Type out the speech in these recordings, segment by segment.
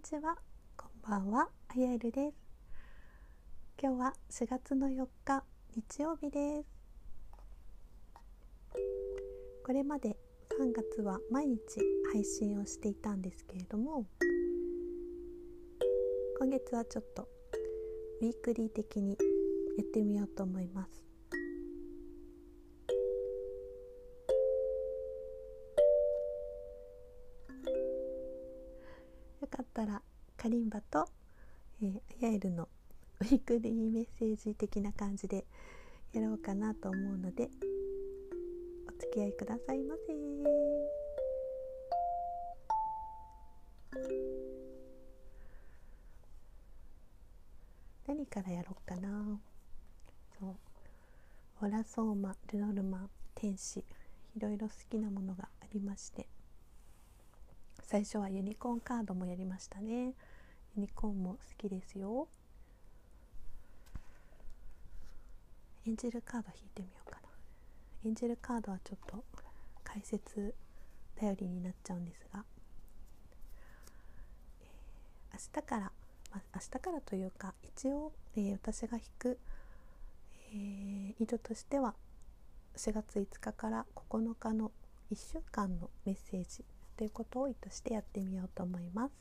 にちは。こんばんは。あやえるです。今日は4月の4日日曜日です。これまで3月は毎日配信をしていたんですけれども今月はちょっとウィークリー的にやってみようと思います。かったらカリンバと、えー、ヤエルのウィークリーメッセージ的な感じでやろうかなと思うのでお付き合いくださいませ。何からやろうかな。そう。オラソーマルノルマ天使。いろいろ好きなものがありまして。最初はユニコーンカードもやりましたね。ユニコーンも好きですよ。エンジェルカード引いてみようかな。エンジェルカードはちょっと解説頼りになっちゃうんですが、えー、明日から、まあ、明日からというか一応、えー、私が引く、えー、意図としては4月5日から9日の1週間のメッセージということを意図してやってみようと思います、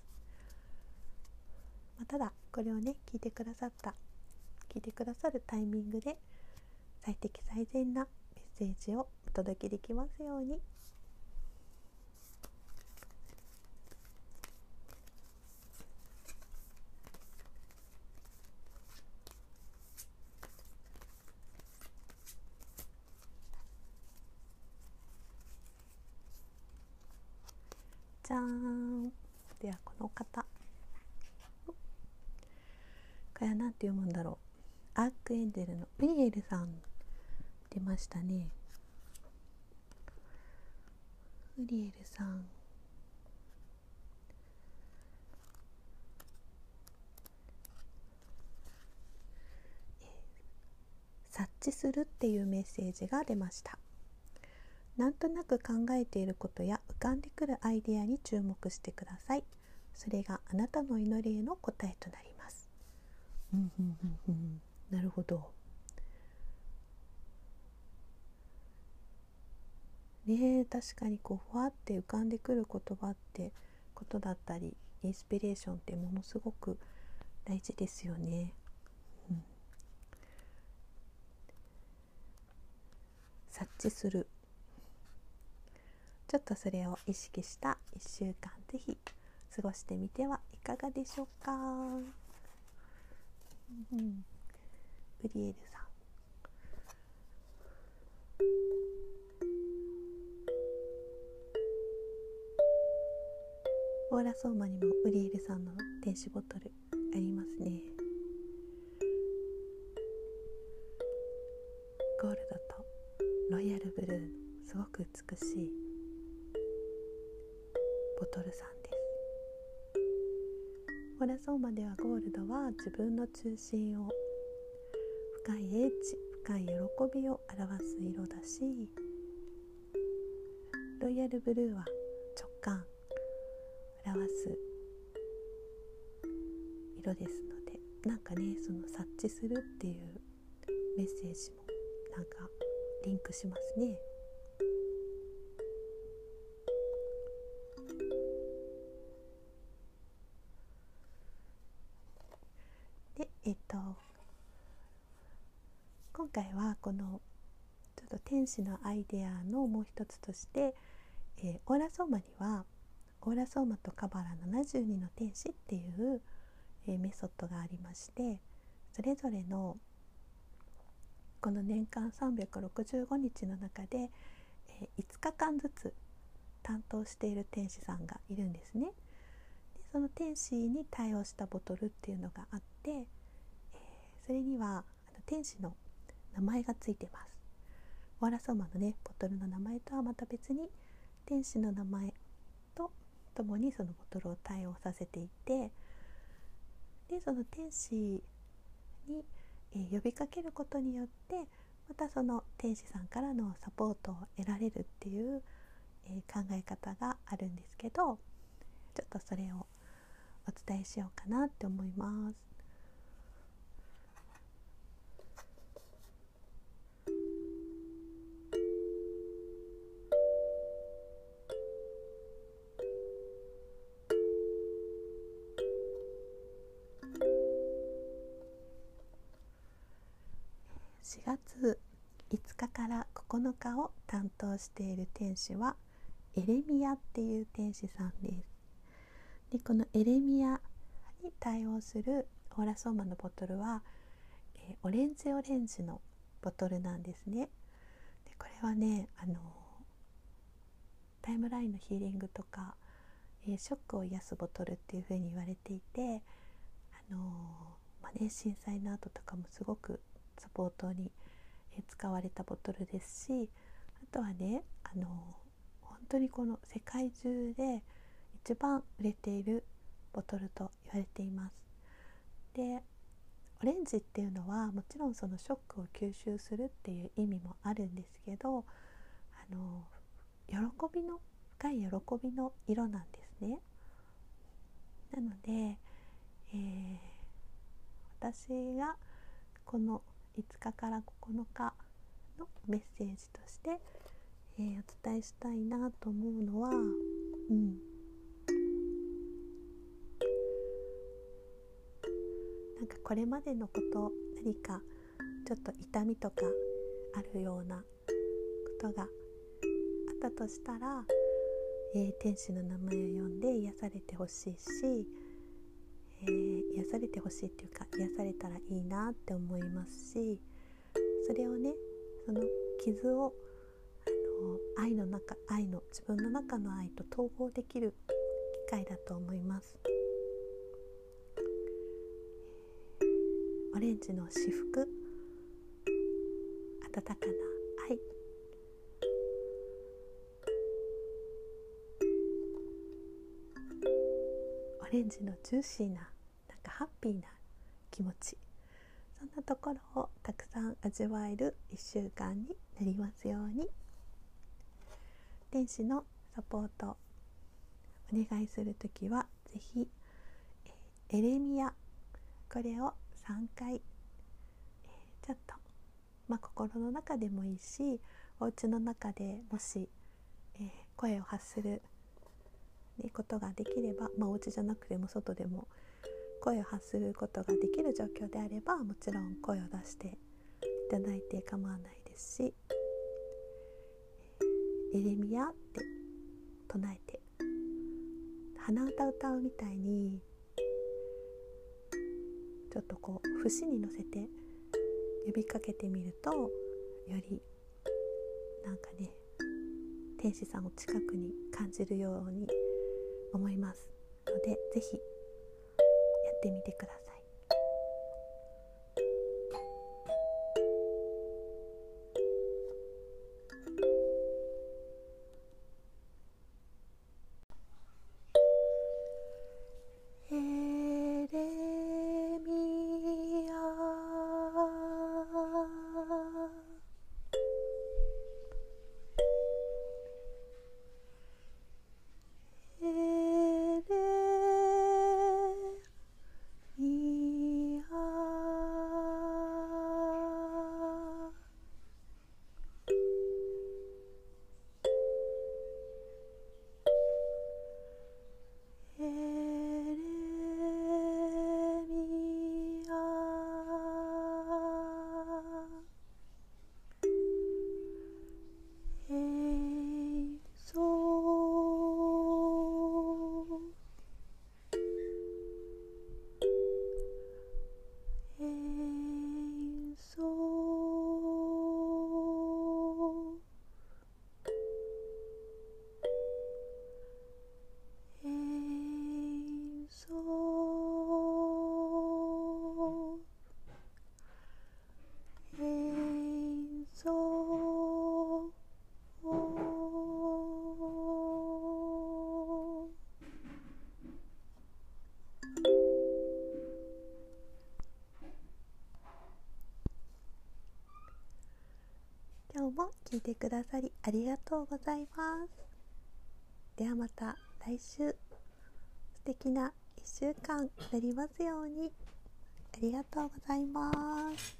まあ、ただこれをね聞いてくださった聞いてくださるタイミングで最適最善なメッセージをお届けできますように。じゃーん。ではこの方。これは何て読むんだろう。アークエンデルのウリエルさん。出ましたね。ウリエルさん。察知するっていうメッセージが出ました。なんとなく考えていることや浮かんでくるアイデアに注目してください。それがあなたの祈りへの答えとなります。うんうんうんうんなるほど。ね確かにこうふわって浮かんでくる言葉ってことだったりインスピレーションってものすごく大事ですよね。うん、察知するちょっとそれを意識した1週間ぜひ過ごしてみてはいかがでしょうか、うん、ブリエルさん。オーラソーマにもウリエルさんの電子ボトルありますね。ゴールドとロイヤルブルーすごく美しい。ボトルさんですオラソーマではゴールドは自分の中心を深い英知深い喜びを表す色だしロイヤルブルーは直感表す色ですのでなんかねその察知するっていうメッセージもなんかリンクしますね。今回はこのちょっと天使のアイデアのもう一つとして、えー、オーラソーマにはオーラソーマとカバラ72の天使っていう、えー、メソッドがありましてそれぞれのこの年間365日の中で、えー、5日間ずつ担当している天使さんがいるんですね。でその天使に対応したボトルっていうのがあって、えー、それにはあの天使の名前がついてますワラソーマのねボトルの名前とはまた別に天使の名前とともにそのボトルを対応させていてでその天使に、え、呼びかけることによってまたその天使さんからのサポートを得られるっていう、え、考え方があるんですけどちょっとそれをお伝えしようかなって思います。月5日から9日を担当している天使はエレミアっていう天使さんです。でこのエレミアに対応するオーラソーマのボトルは、えー、オレンジオレンジのボトルなんですね。でこれはねあのタイムラインのヒーリングとか、えー、ショックを癒すボトルっていう風に言われていてあのまあね、震災の後とかもすごくサポートに使われたボトルですしあとはねあの本当にこの世界中で一番売れているボトルと言われています。でオレンジっていうのはもちろんそのショックを吸収するっていう意味もあるんですけどあの喜びの深い喜びの色なんですね。なので、えー、私がこの5日から9日のメッセージとして、えー、お伝えしたいなと思うのは、うん、なんかこれまでのこと何かちょっと痛みとかあるようなことがあったとしたら、えー、天使の名前を呼んで癒されてほしいしえー、癒されてほしいっていうか癒されたらいいなって思いますしそれをねその傷をあの愛の中愛の自分の中の愛と統合できる機会だと思います。オレンジの至福温かな愛オレンジのジューシーなハッピーな気持ち。そんなところをたくさん味わえる1週間になりますように。天使のサポートお願いする時は是非エレミアこれを3回、ちょっと、まあ、心の中でもいいしお家の中でもし、え、声を発する、ことができれば、まあ、お家じゃなくても外でも声を発することができる状況であればもちろん声を出していただいて構わないですし「エレミア」って唱えて鼻歌歌うみたいにちょっとこう節に乗せて呼びかけてみるとよりなんかね天使さんを近くに感じるように思いますので是非ってみてください。も聞いてくださりありがとうございます。ではまた来週。素敵な1週間になりますように。ありがとうございます。